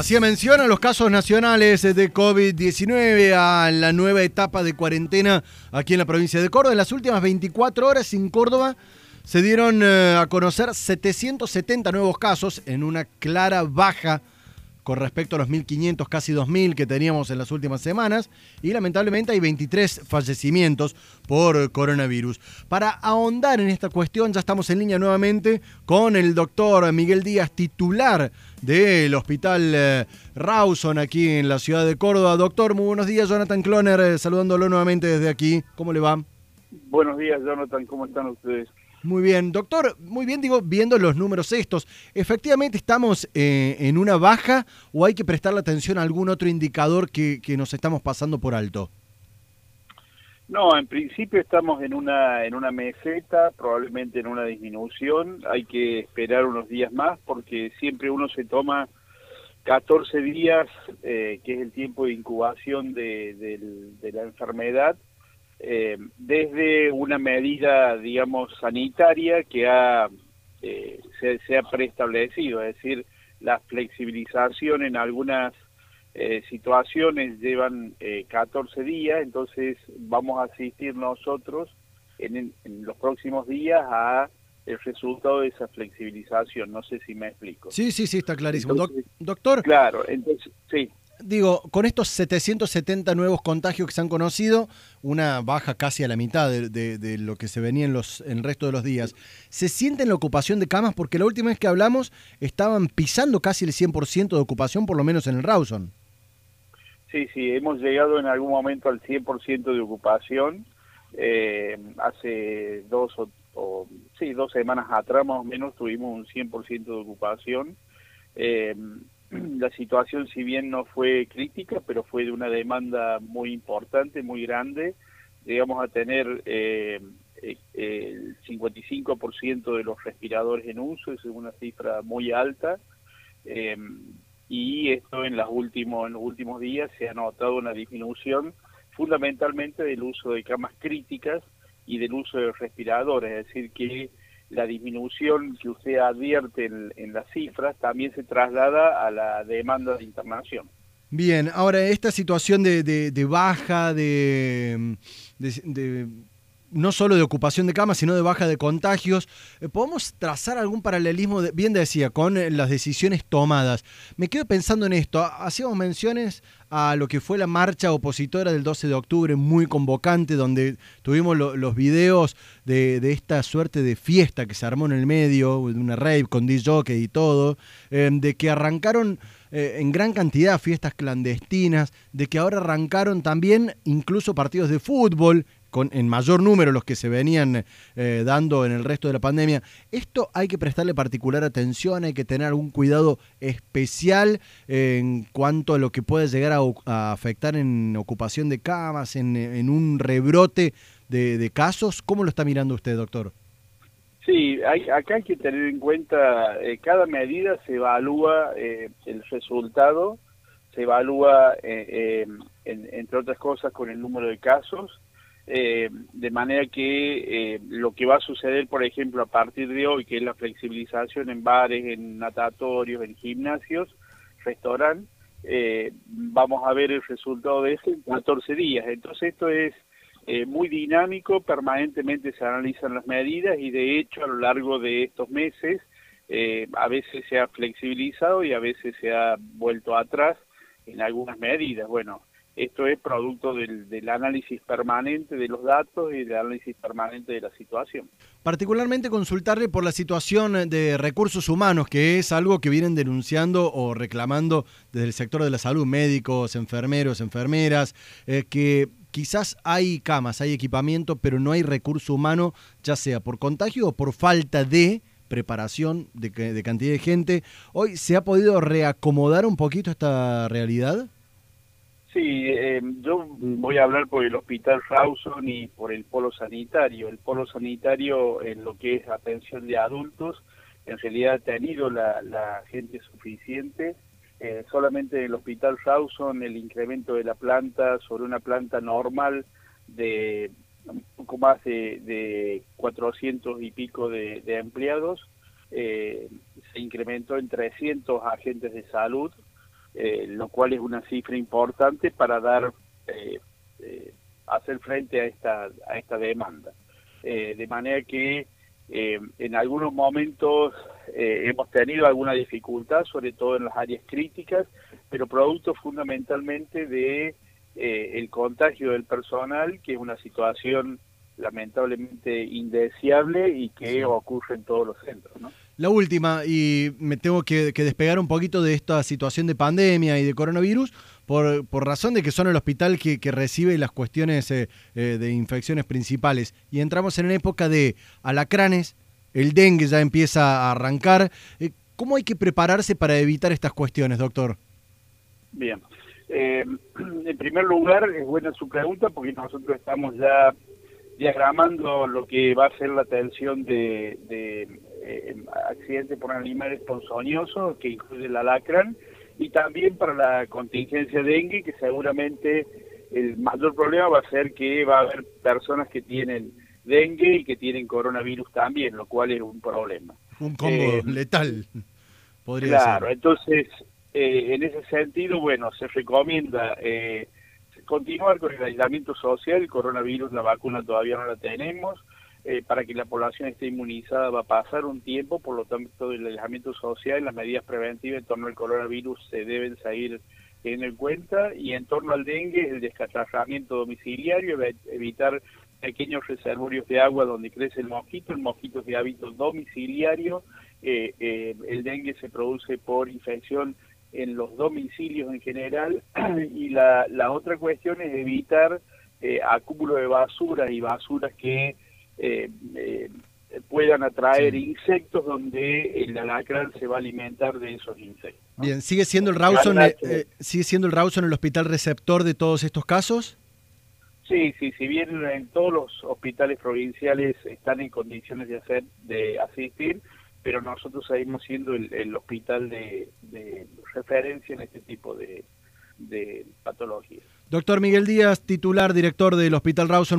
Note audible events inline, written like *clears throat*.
Hacía mención a los casos nacionales de COVID-19, a la nueva etapa de cuarentena aquí en la provincia de Córdoba. En las últimas 24 horas en Córdoba se dieron eh, a conocer 770 nuevos casos en una clara baja con respecto a los 1.500, casi 2.000 que teníamos en las últimas semanas. Y lamentablemente hay 23 fallecimientos por coronavirus. Para ahondar en esta cuestión, ya estamos en línea nuevamente con el doctor Miguel Díaz, titular del Hospital eh, Rawson aquí en la ciudad de Córdoba. Doctor, muy buenos días. Jonathan Cloner, eh, saludándolo nuevamente desde aquí. ¿Cómo le va? Buenos días, Jonathan. ¿Cómo están ustedes? Muy bien, doctor, muy bien, digo, viendo los números estos, ¿efectivamente estamos eh, en una baja o hay que prestarle atención a algún otro indicador que, nos estamos pasando por alto? No, en principio estamos en una, en una meseta, probablemente en una disminución, hay que esperar unos días más porque siempre uno se toma 14 días, eh, que es el tiempo de incubación de la enfermedad, eh, desde una medida, digamos, sanitaria que ha, eh, se, ha preestablecido, es decir, la flexibilización en algunas eh, situaciones llevan 14 días, entonces vamos a asistir nosotros en, los próximos días a el resultado de esa flexibilización. No sé si me explico. Sí, sí, sí, está clarísimo. doctor. Claro, entonces, sí digo, con estos 770 nuevos contagios que se han conocido, una baja casi a la mitad de, lo que se venía en, los, en el resto de los días, ¿se siente en la ocupación de camas? Porque la última vez que hablamos estaban pisando casi el 100% de ocupación, por lo menos en el Rawson. Sí, sí, hemos llegado en algún momento al 100% de ocupación. Eh, hace dos o, sí, dos semanas atrás más o menos tuvimos un 100% de ocupación. Eh, *clears throat* la situación si bien no fue crítica, pero fue de una demanda muy importante, muy grande. Llegamos a tener eh, eh el 55% de los respiradores en uso, es una cifra muy alta. Eh, y esto en, las últimos, en los últimos días se ha notado una disminución fundamentalmente del uso de camas críticas y del uso de respiradores, es decir, que la disminución que usted advierte en, las cifras también se traslada a la demanda de internación. Bien, ahora esta situación de, de, baja, de, de, no solo de ocupación de camas, sino de baja de contagios, eh, ¿podemos trazar algún paralelismo, bien decía, con eh, las decisiones tomadas? Me quedo pensando en esto, hacíamos menciones a lo que fue la marcha opositora del 12 de octubre, muy convocante, donde tuvimos los videos de, esta suerte de fiesta que se armó en el medio, de una rave con DJ y todo, em, de que arrancaron eh, en gran cantidad fiestas clandestinas, de que ahora arrancaron también incluso partidos de fútbol con, en mayor número los que se venían eh, dando en el resto de la pandemia. Esto hay que prestarle particular atención, hay que tener algún cuidado especial en cuanto a lo que puede llegar a, afectar en ocupación de camas, en, un rebrote de, casos. ¿Cómo lo está mirando usted, doctor? Sí, hay, acá hay que tener en cuenta, eh, cada medida se evalúa eh, el resultado, se evalúa, entre otras cosas, con el número de casos, eh, de manera que eh, lo que va a suceder, por ejemplo, a partir de hoy, que es la flexibilización en bares, en natatorios, en gimnasios, restaurantes, eh, vamos a ver el resultado de eso en 14 días. Entonces esto es muy dinámico, permanentemente se analizan las medidas y de hecho a lo largo de estos meses a veces se ha flexibilizado y a veces se ha vuelto atrás en algunas medidas. Bueno, esto es producto del, análisis permanente de los datos y del análisis permanente de la situación. Particularmente consultarle por la situación de recursos humanos, que es algo que vienen denunciando o reclamando desde el sector de la salud, médicos, enfermeros, enfermeras, eh, que quizás hay camas, hay equipamiento, pero no hay recurso humano, ya sea por contagio o por falta de preparación de, de cantidad de gente. Hoy se ha podido reacomodar un poquito esta realidad. Sí, eh, yo voy a hablar por el Hospital Rawson y por el polo sanitario. El polo sanitario en lo que es atención de adultos, en realidad ha tenido la, gente suficiente. Eh, solamente en el Hospital Rawson el incremento de la planta sobre una planta normal de un poco más de, de 400 y pico de, empleados, eh, se incrementó en 300 agentes de salud lo cual es una cifra importante para dar hacer frente a esta a esta demanda de manera que en algunos momentos hemos tenido alguna dificultad sobre todo en las áreas críticas pero producto fundamentalmente de el contagio del personal que es una situación lamentablemente indeseable y que ocurre en todos los centros. ¿no? La última, y me tengo que, despegar un poquito de esta situación de pandemia y de coronavirus, por, por razón de que son el hospital que, recibe las cuestiones eh, eh, de infecciones principales. Y entramos en una época de alacranes, el dengue ya empieza a arrancar. Eh, ¿Cómo hay que prepararse para evitar estas cuestiones, doctor? Bien. *clears throat* en primer lugar, es buena su pregunta porque nosotros estamos ya diagramando lo que va a ser la atención de, eh, accidentes por animales ponzoñosos, que incluye el alacrán, y también para la contingencia dengue, que seguramente el mayor problema va a ser que va a haber personas que tienen dengue y que tienen coronavirus también, lo cual es un problema. Un combo eh, letal, podría ser. Claro, entonces, eh, en ese sentido, bueno, se recomienda eh, continuar con el aislamiento social, el coronavirus, la vacuna todavía no la tenemos, eh, para que la población esté inmunizada. Va a pasar un tiempo, por lo tanto el aislamiento social y las medidas preventivas en torno al coronavirus se deben seguir teniendo en cuenta y en torno al dengue el descatarramiento domiciliario, evitar pequeños reservorios de agua donde crece el mosquito, el mosquito es de hábito domiciliario, eh, eh, el dengue se produce por infección en los domicilios en general *clears throat* y la, la otra cuestión es evitar eh, acúmulo de basura y basuras que eh, eh, puedan atraer insectos donde el alacrán se va a alimentar de esos insectos. Bien, ¿sigue siendo el Rawson sigue siendo el Rawson el hospital receptor de todos estos casos? Sí, sí, si bien en todos los hospitales provinciales están en condiciones de hacer de asistir, pero nosotros seguimos siendo el, hospital de, referencia en este tipo de, de patologías. Doctor Miguel Díaz, titular, director del Hospital Rawson.